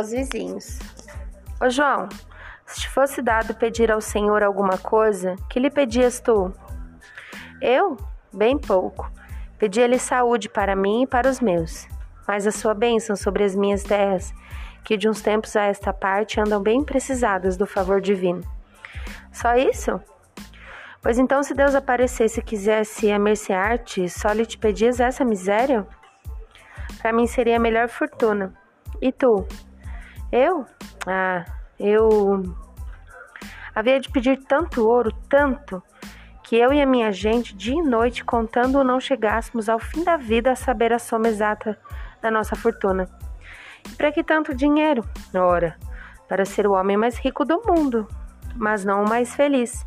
os vizinhos. Ô João, se te fosse dado pedir ao Senhor alguma coisa, que lhe pedias tu? Eu? Bem pouco. Pedia-lhe saúde para mim e para os meus, mas a sua bênção sobre as minhas terras, que de uns tempos a esta parte andam bem precisadas do favor divino. Só isso? Pois então, se Deus aparecesse e quisesse amerciar-te, só lhe te pedias essa miséria? Para mim seria a melhor fortuna. E tu? Eu? Ah, eu havia de pedir tanto ouro, tanto, que eu e a minha gente, dia e noite, contando não chegássemos ao fim da vida a saber a soma exata da nossa fortuna. E para que tanto dinheiro? Ora, para ser o homem mais rico do mundo, mas não o mais feliz.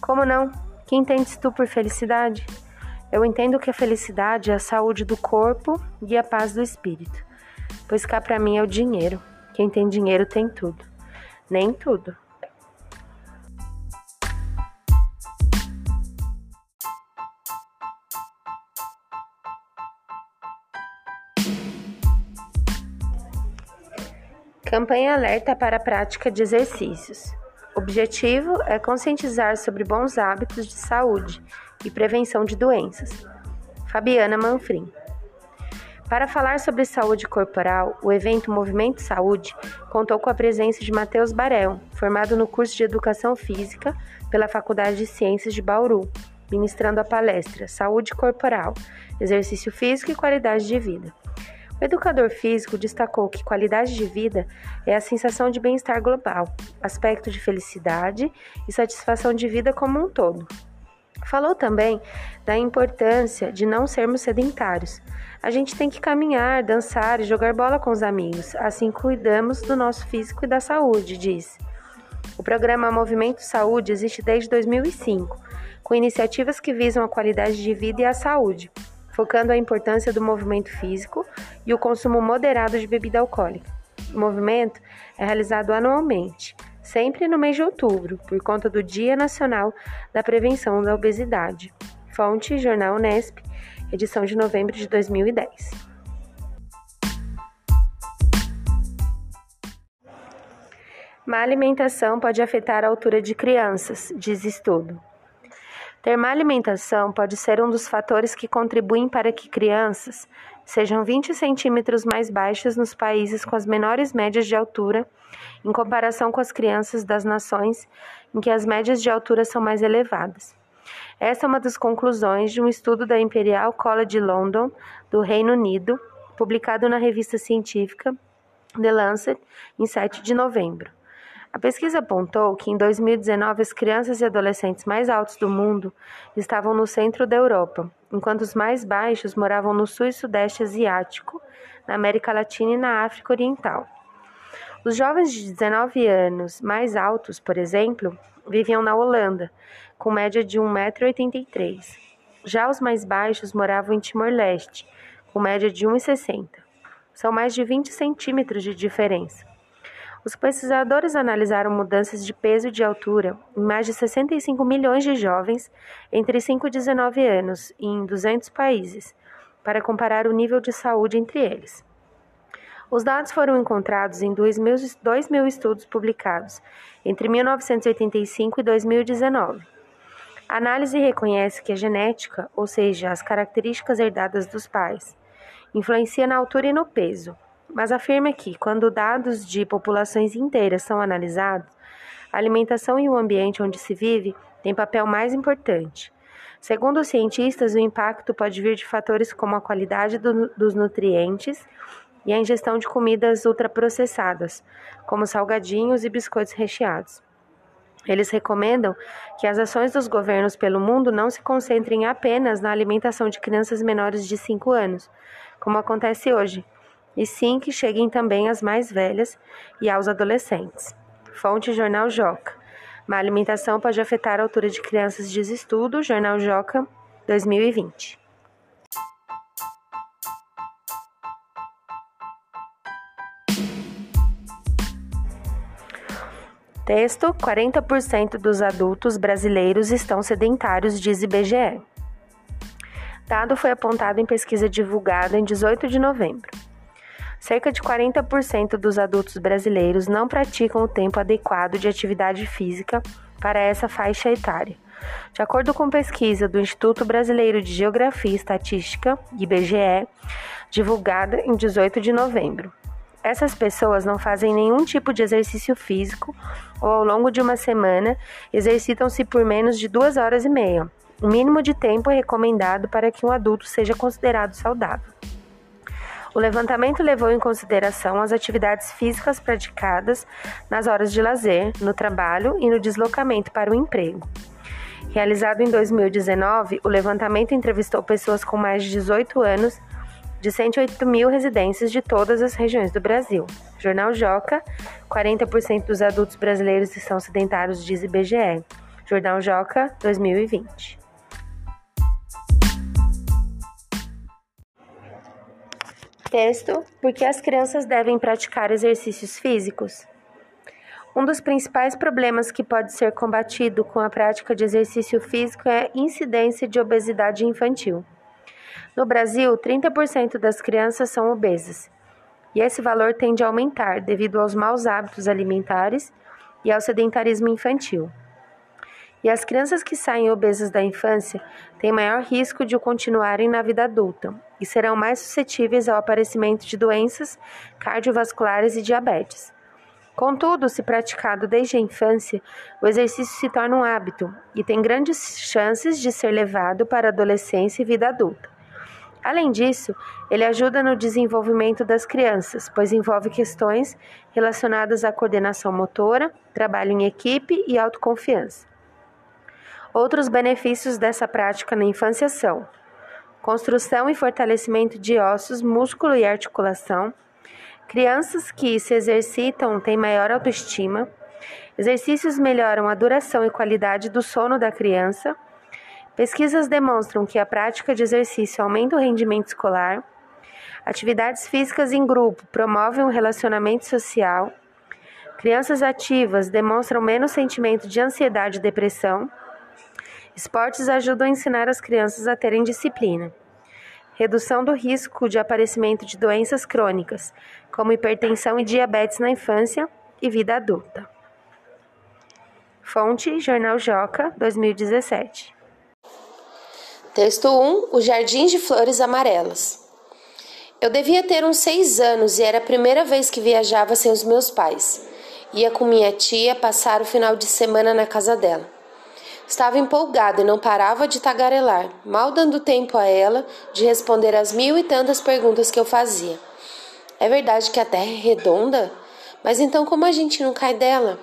Como não? Que entendes tu por felicidade? Eu entendo que a felicidade é a saúde do corpo e a paz do espírito. Pois cá para mim é o dinheiro. Quem tem dinheiro tem tudo. Nem tudo. Campanha alerta para a prática de exercícios. Objetivo é conscientizar sobre bons hábitos de saúde e prevenção de doenças. Fabiana Manfrim. Para falar sobre saúde corporal, o evento Movimento Saúde contou com a presença de Matheus Barel, formado no curso de Educação Física pela Faculdade de Ciências de Bauru, ministrando a palestra Saúde Corporal, Exercício Físico e Qualidade de Vida. O educador físico destacou que qualidade de vida é a sensação de bem-estar global, aspecto de felicidade e satisfação de vida como um todo. Falou também da importância de não sermos sedentários. A gente tem que caminhar, dançar e jogar bola com os amigos, assim cuidamos do nosso físico e da saúde, disse. O programa Movimento Saúde existe desde 2005, com iniciativas que visam a qualidade de vida e a saúde focando a importância do movimento físico e o consumo moderado de bebida alcoólica. O movimento é realizado anualmente, sempre no mês de outubro, por conta do Dia Nacional da Prevenção da Obesidade. Fonte: Jornal Nesp, edição de novembro de 2010. Má alimentação pode afetar a altura de crianças, diz estudo. Ter má alimentação pode ser um dos fatores que contribuem para que crianças sejam 20 centímetros mais baixas nos países com as menores médias de altura, em comparação com as crianças das nações em que as médias de altura são mais elevadas. Essa é uma das conclusões de um estudo da Imperial College London, do Reino Unido, publicado na revista científica The Lancet, em 7 de novembro. A pesquisa apontou que em 2019 as crianças e adolescentes mais altos do mundo estavam no centro da Europa, enquanto os mais baixos moravam no sul e sudeste asiático, na América Latina e na África Oriental. Os jovens de 19 anos mais altos, por exemplo, viviam na Holanda, com média de 1,83m. Já os mais baixos moravam em Timor-Leste, com média de 1,60m. São mais de 20 centímetros de diferença. Os pesquisadores analisaram mudanças de peso e de altura em mais de 65 milhões de jovens entre 5 e 19 anos em 200 países, para comparar o nível de saúde entre eles. Os dados foram encontrados em 2 mil, 2 mil estudos publicados entre 1985 e 2019. A análise reconhece que a genética, ou seja, as características herdadas dos pais, influencia na altura e no peso mas afirma que, quando dados de populações inteiras são analisados, a alimentação e o ambiente onde se vive têm papel mais importante. Segundo os cientistas, o impacto pode vir de fatores como a qualidade do, dos nutrientes e a ingestão de comidas ultraprocessadas, como salgadinhos e biscoitos recheados. Eles recomendam que as ações dos governos pelo mundo não se concentrem apenas na alimentação de crianças menores de 5 anos, como acontece hoje, e sim que cheguem também às mais velhas e aos adolescentes. Fonte Jornal Joca. Má alimentação pode afetar a altura de crianças, diz estudo, Jornal Joca, 2020. Texto: 40% dos adultos brasileiros estão sedentários, diz IBGE. Dado foi apontado em pesquisa divulgada em 18 de novembro. Cerca de 40% dos adultos brasileiros não praticam o tempo adequado de atividade física para essa faixa etária. De acordo com pesquisa do Instituto Brasileiro de Geografia e Estatística, IBGE, divulgada em 18 de novembro. Essas pessoas não fazem nenhum tipo de exercício físico ou, ao longo de uma semana, exercitam-se por menos de duas horas e meia. O mínimo de tempo recomendado para que um adulto seja considerado saudável. O levantamento levou em consideração as atividades físicas praticadas nas horas de lazer, no trabalho e no deslocamento para o emprego. Realizado em 2019, o levantamento entrevistou pessoas com mais de 18 anos de 108 mil residências de todas as regiões do Brasil. Jornal Joca, 40% dos adultos brasileiros estão sedentários, diz IBGE. Jornal Joca, 2020. Texto: Por que as crianças devem praticar exercícios físicos? Um dos principais problemas que pode ser combatido com a prática de exercício físico é a incidência de obesidade infantil. No Brasil, 30% das crianças são obesas, e esse valor tende a aumentar devido aos maus hábitos alimentares e ao sedentarismo infantil. E as crianças que saem obesas da infância têm maior risco de o continuarem na vida adulta e serão mais suscetíveis ao aparecimento de doenças cardiovasculares e diabetes. Contudo, se praticado desde a infância, o exercício se torna um hábito e tem grandes chances de ser levado para a adolescência e vida adulta. Além disso, ele ajuda no desenvolvimento das crianças, pois envolve questões relacionadas à coordenação motora, trabalho em equipe e autoconfiança. Outros benefícios dessa prática na infância são construção e fortalecimento de ossos, músculo e articulação. Crianças que se exercitam têm maior autoestima. Exercícios melhoram a duração e qualidade do sono da criança Pesquisas demonstram que a prática de exercício aumenta o rendimento escolar. Atividades físicas em grupo promovem um relacionamento social. Crianças ativas demonstram menos sentimento de ansiedade e depressão. Esportes ajudam a ensinar as crianças a terem disciplina. Redução do risco de aparecimento de doenças crônicas, como hipertensão e diabetes na infância e vida adulta. Fonte: Jornal Joca, 2017. Texto 1: O Jardim de Flores Amarelas. Eu devia ter uns seis anos e era a primeira vez que viajava sem os meus pais. Ia com minha tia passar o final de semana na casa dela. Estava empolgada e não parava de tagarelar, mal dando tempo a ela de responder as mil e tantas perguntas que eu fazia. É verdade que a Terra é redonda? Mas então como a gente não cai dela?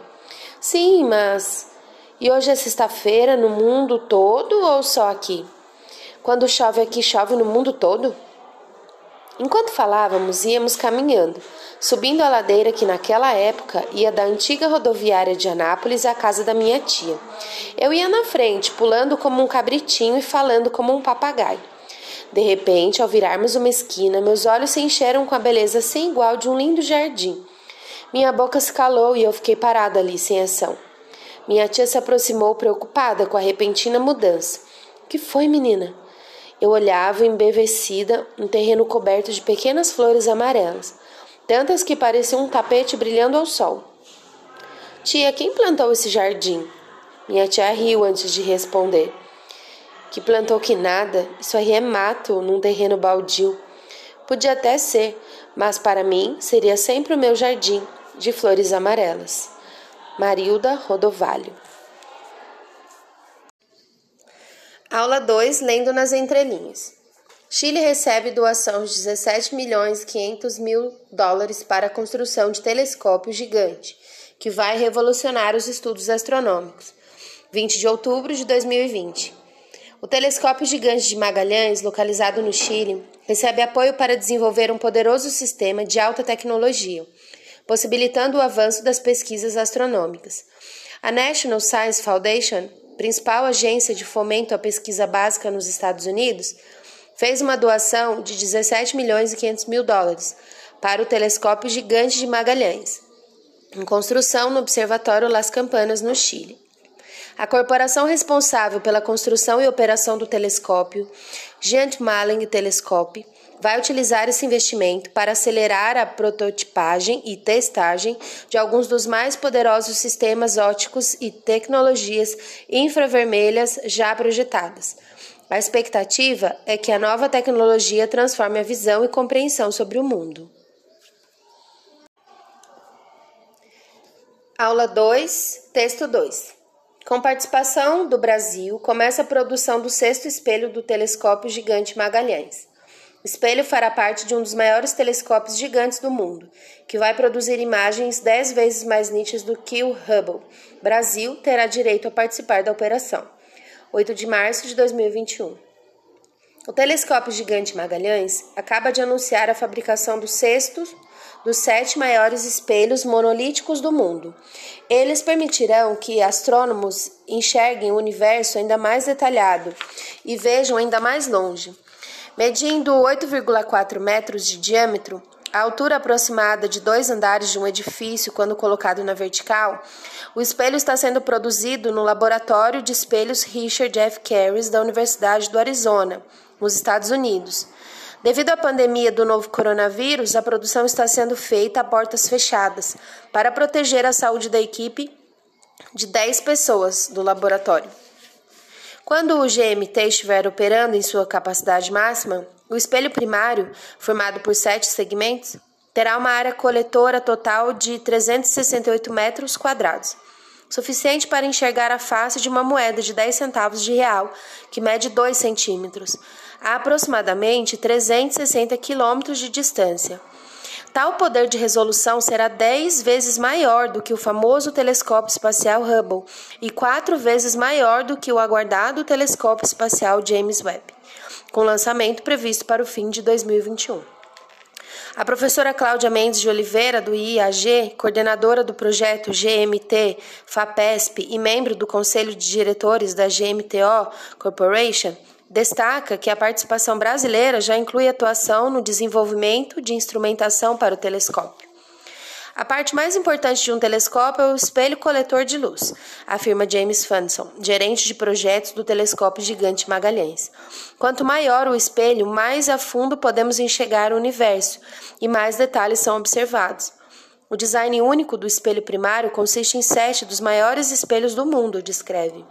Sim, mas. E hoje é sexta-feira no mundo todo ou só aqui? Quando chove aqui, chove no mundo todo? Enquanto falávamos, íamos caminhando, subindo a ladeira que naquela época ia da antiga rodoviária de Anápolis à casa da minha tia. Eu ia na frente, pulando como um cabritinho e falando como um papagaio. De repente, ao virarmos uma esquina, meus olhos se encheram com a beleza sem igual de um lindo jardim. Minha boca se calou e eu fiquei parada ali, sem ação. Minha tia se aproximou preocupada com a repentina mudança. Que foi, menina? Eu olhava embevecida um terreno coberto de pequenas flores amarelas, tantas que pareciam um tapete brilhando ao sol. Tia, quem plantou esse jardim? Minha tia riu antes de responder. Que plantou que nada, isso aí é mato num terreno baldio. Podia até ser, mas para mim seria sempre o meu jardim de flores amarelas. Marilda Rodovalho Aula 2, lendo nas entrelinhas. Chile recebe doação de 17 milhões e 500 mil dólares para a construção de telescópio gigante, que vai revolucionar os estudos astronômicos. 20 de outubro de 2020. O telescópio gigante de Magalhães, localizado no Chile, recebe apoio para desenvolver um poderoso sistema de alta tecnologia, possibilitando o avanço das pesquisas astronômicas. A National Science Foundation principal agência de fomento à pesquisa básica nos Estados Unidos, fez uma doação de 17 milhões e 500 mil dólares para o telescópio gigante de Magalhães, em construção no Observatório Las Campanas, no Chile. A corporação responsável pela construção e operação do telescópio, Giant Malling Telescope, vai utilizar esse investimento para acelerar a prototipagem e testagem de alguns dos mais poderosos sistemas óticos e tecnologias infravermelhas já projetadas. A expectativa é que a nova tecnologia transforme a visão e compreensão sobre o mundo. Aula 2, texto 2. Com participação do Brasil, começa a produção do sexto espelho do telescópio gigante Magalhães. O espelho fará parte de um dos maiores telescópios gigantes do mundo, que vai produzir imagens dez vezes mais nítidas do que o Hubble. Brasil terá direito a participar da operação. 8 de março de 2021. O telescópio gigante Magalhães acaba de anunciar a fabricação do sexto dos sete maiores espelhos monolíticos do mundo. Eles permitirão que astrônomos enxerguem o universo ainda mais detalhado e vejam ainda mais longe. Medindo 8,4 metros de diâmetro, a altura aproximada de dois andares de um edifício quando colocado na vertical, o espelho está sendo produzido no Laboratório de Espelhos Richard F. Carries da Universidade do Arizona, nos Estados Unidos. Devido à pandemia do novo coronavírus, a produção está sendo feita a portas fechadas para proteger a saúde da equipe de 10 pessoas do laboratório. Quando o GMT estiver operando em sua capacidade máxima, o espelho primário, formado por sete segmentos, terá uma área coletora total de 368 metros quadrados, suficiente para enxergar a face de uma moeda de 10 centavos de real, que mede 2 centímetros, a aproximadamente 360 quilômetros de distância. Tal poder de resolução será 10 vezes maior do que o famoso telescópio espacial Hubble e quatro vezes maior do que o aguardado telescópio espacial James Webb, com lançamento previsto para o fim de 2021. A professora Cláudia Mendes de Oliveira, do IAG, coordenadora do projeto GMT FAPESP e membro do Conselho de Diretores da GMTO Corporation, Destaca que a participação brasileira já inclui atuação no desenvolvimento de instrumentação para o telescópio. A parte mais importante de um telescópio é o espelho coletor de luz, afirma James Fanson, gerente de projetos do telescópio gigante Magalhães. Quanto maior o espelho, mais a fundo podemos enxergar o universo e mais detalhes são observados. O design único do espelho primário consiste em sete dos maiores espelhos do mundo, descreve.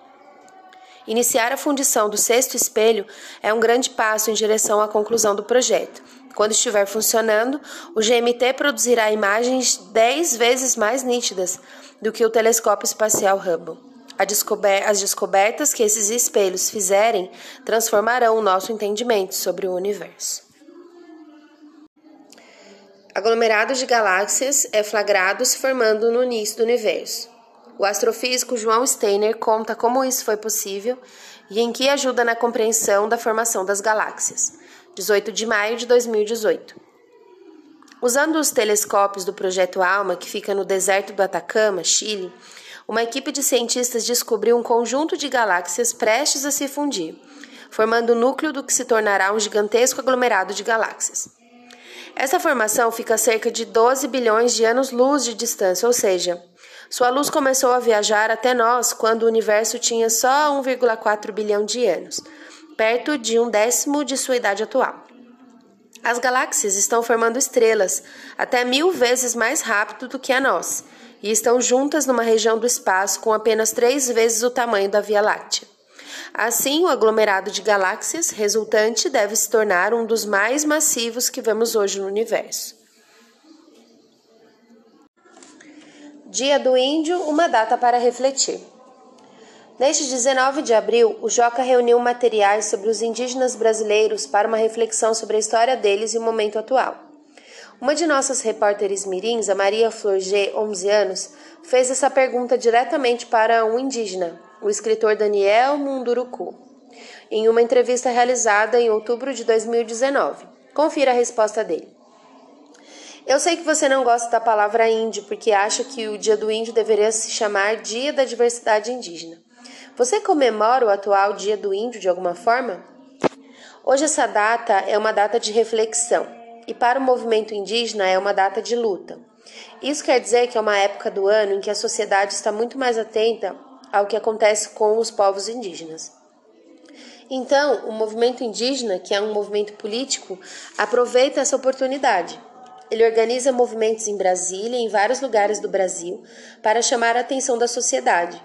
Iniciar a fundição do sexto espelho é um grande passo em direção à conclusão do projeto. Quando estiver funcionando, o GMT produzirá imagens 10 vezes mais nítidas do que o telescópio espacial Hubble. As descobertas que esses espelhos fizerem transformarão o nosso entendimento sobre o universo. Aglomerado de galáxias é flagrado se formando no início do universo. O astrofísico João Steiner conta como isso foi possível e em que ajuda na compreensão da formação das galáxias. 18 de maio de 2018. Usando os telescópios do projeto ALMA, que fica no deserto do Atacama, Chile, uma equipe de cientistas descobriu um conjunto de galáxias prestes a se fundir, formando o núcleo do que se tornará um gigantesco aglomerado de galáxias. Essa formação fica a cerca de 12 bilhões de anos-luz de distância, ou seja, sua luz começou a viajar até nós quando o universo tinha só 1,4 bilhão de anos, perto de um décimo de sua idade atual. As galáxias estão formando estrelas até mil vezes mais rápido do que a nós e estão juntas numa região do espaço com apenas três vezes o tamanho da Via Láctea. Assim, o aglomerado de galáxias resultante deve se tornar um dos mais massivos que vemos hoje no universo. Dia do Índio, uma data para refletir. Neste 19 de abril, o Joca reuniu materiais sobre os indígenas brasileiros para uma reflexão sobre a história deles e o momento atual. Uma de nossas repórteres mirins, a Maria Flor G, 11 anos, fez essa pergunta diretamente para um indígena, o escritor Daniel Munduruku, em uma entrevista realizada em outubro de 2019. Confira a resposta dele. Eu sei que você não gosta da palavra índio porque acha que o Dia do Índio deveria se chamar Dia da Diversidade Indígena. Você comemora o atual Dia do Índio de alguma forma? Hoje essa data é uma data de reflexão e para o movimento indígena é uma data de luta. Isso quer dizer que é uma época do ano em que a sociedade está muito mais atenta ao que acontece com os povos indígenas. Então, o movimento indígena, que é um movimento político, aproveita essa oportunidade. Ele organiza movimentos em Brasília e em vários lugares do Brasil para chamar a atenção da sociedade.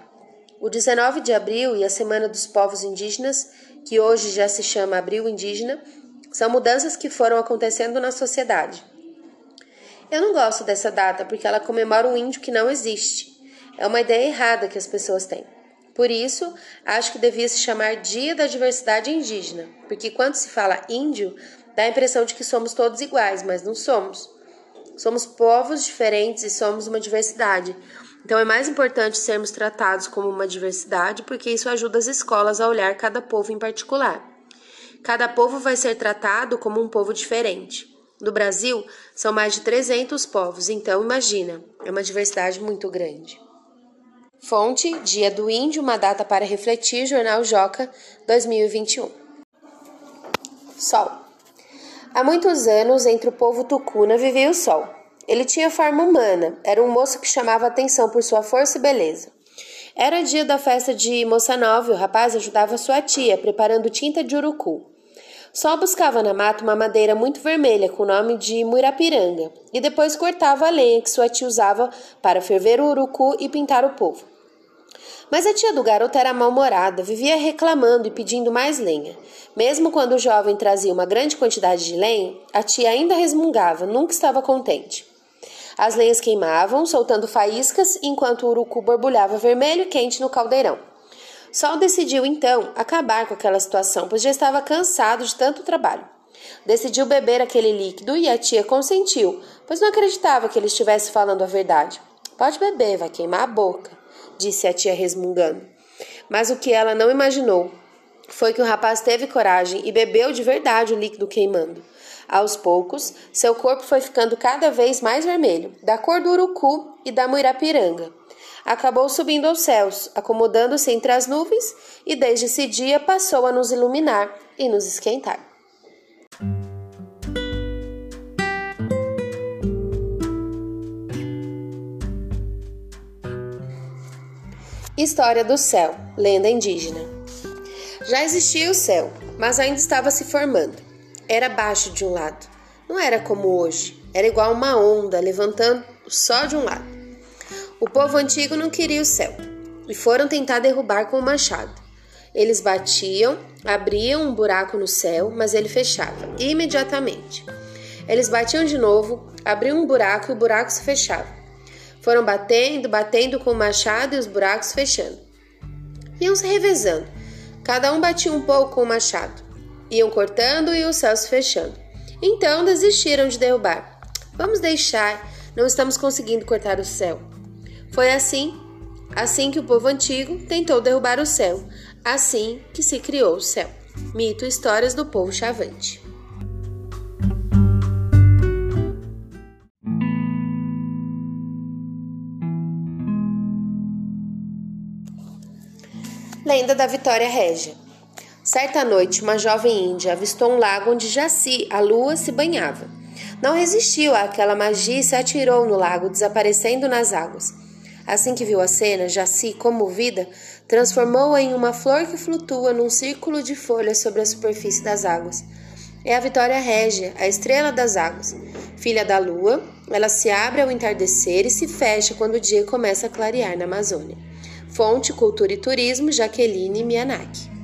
O 19 de abril e a Semana dos Povos Indígenas, que hoje já se chama Abril Indígena, são mudanças que foram acontecendo na sociedade. Eu não gosto dessa data porque ela comemora um índio que não existe. É uma ideia errada que as pessoas têm. Por isso, acho que devia se chamar Dia da Diversidade Indígena, porque quando se fala índio, dá a impressão de que somos todos iguais, mas não somos. Somos povos diferentes e somos uma diversidade. Então é mais importante sermos tratados como uma diversidade, porque isso ajuda as escolas a olhar cada povo em particular. Cada povo vai ser tratado como um povo diferente. No Brasil, são mais de 300 povos, então imagina, é uma diversidade muito grande. Fonte: Dia do Índio, uma data para refletir, Jornal Joca, 2021. Sol. Há muitos anos, entre o povo tucuna vivia o sol. Ele tinha forma humana, era um moço que chamava atenção por sua força e beleza. Era dia da festa de Moça Nova e o rapaz ajudava sua tia, preparando tinta de urucu. Sol buscava na mata uma madeira muito vermelha com o nome de muirapiranga e depois cortava a lenha que sua tia usava para ferver o urucu e pintar o povo. Mas a tia do garoto era mal-humorada, vivia reclamando e pedindo mais lenha. Mesmo quando o jovem trazia uma grande quantidade de lenha, a tia ainda resmungava, nunca estava contente. As lenhas queimavam, soltando faíscas, enquanto o urucu borbulhava vermelho e quente no caldeirão. Sol decidiu então acabar com aquela situação, pois já estava cansado de tanto trabalho. Decidiu beber aquele líquido e a tia consentiu, pois não acreditava que ele estivesse falando a verdade. Pode beber, vai queimar a boca disse a tia resmungando. Mas o que ela não imaginou foi que o rapaz teve coragem e bebeu de verdade o líquido queimando. Aos poucos, seu corpo foi ficando cada vez mais vermelho, da cor do urucu e da muirapiranga. Acabou subindo aos céus, acomodando-se entre as nuvens, e desde esse dia passou a nos iluminar e nos esquentar. História do céu, lenda indígena. Já existia o céu, mas ainda estava se formando. Era baixo de um lado. Não era como hoje. Era igual uma onda levantando só de um lado. O povo antigo não queria o céu e foram tentar derrubar com o machado. Eles batiam, abriam um buraco no céu, mas ele fechava imediatamente. Eles batiam de novo, abriam um buraco e o buraco se fechava. Foram batendo, batendo com o machado e os buracos fechando. Iam se revezando. Cada um batia um pouco com o machado. Iam cortando e os céus fechando. Então desistiram de derrubar. Vamos deixar, não estamos conseguindo cortar o céu. Foi assim, assim que o povo antigo tentou derrubar o céu, assim que se criou o céu. Mito e histórias do povo chavante. Lenda da Vitória Régia. Certa noite, uma jovem índia avistou um lago onde Jaci, a lua, se banhava. Não resistiu àquela magia e se atirou no lago, desaparecendo nas águas. Assim que viu a cena, Jaci, comovida, transformou-a em uma flor que flutua num círculo de folhas sobre a superfície das águas. É a Vitória Régia, a estrela das águas. Filha da lua, ela se abre ao entardecer e se fecha quando o dia começa a clarear na Amazônia. Fonte Cultura e Turismo, Jaqueline Mianaki.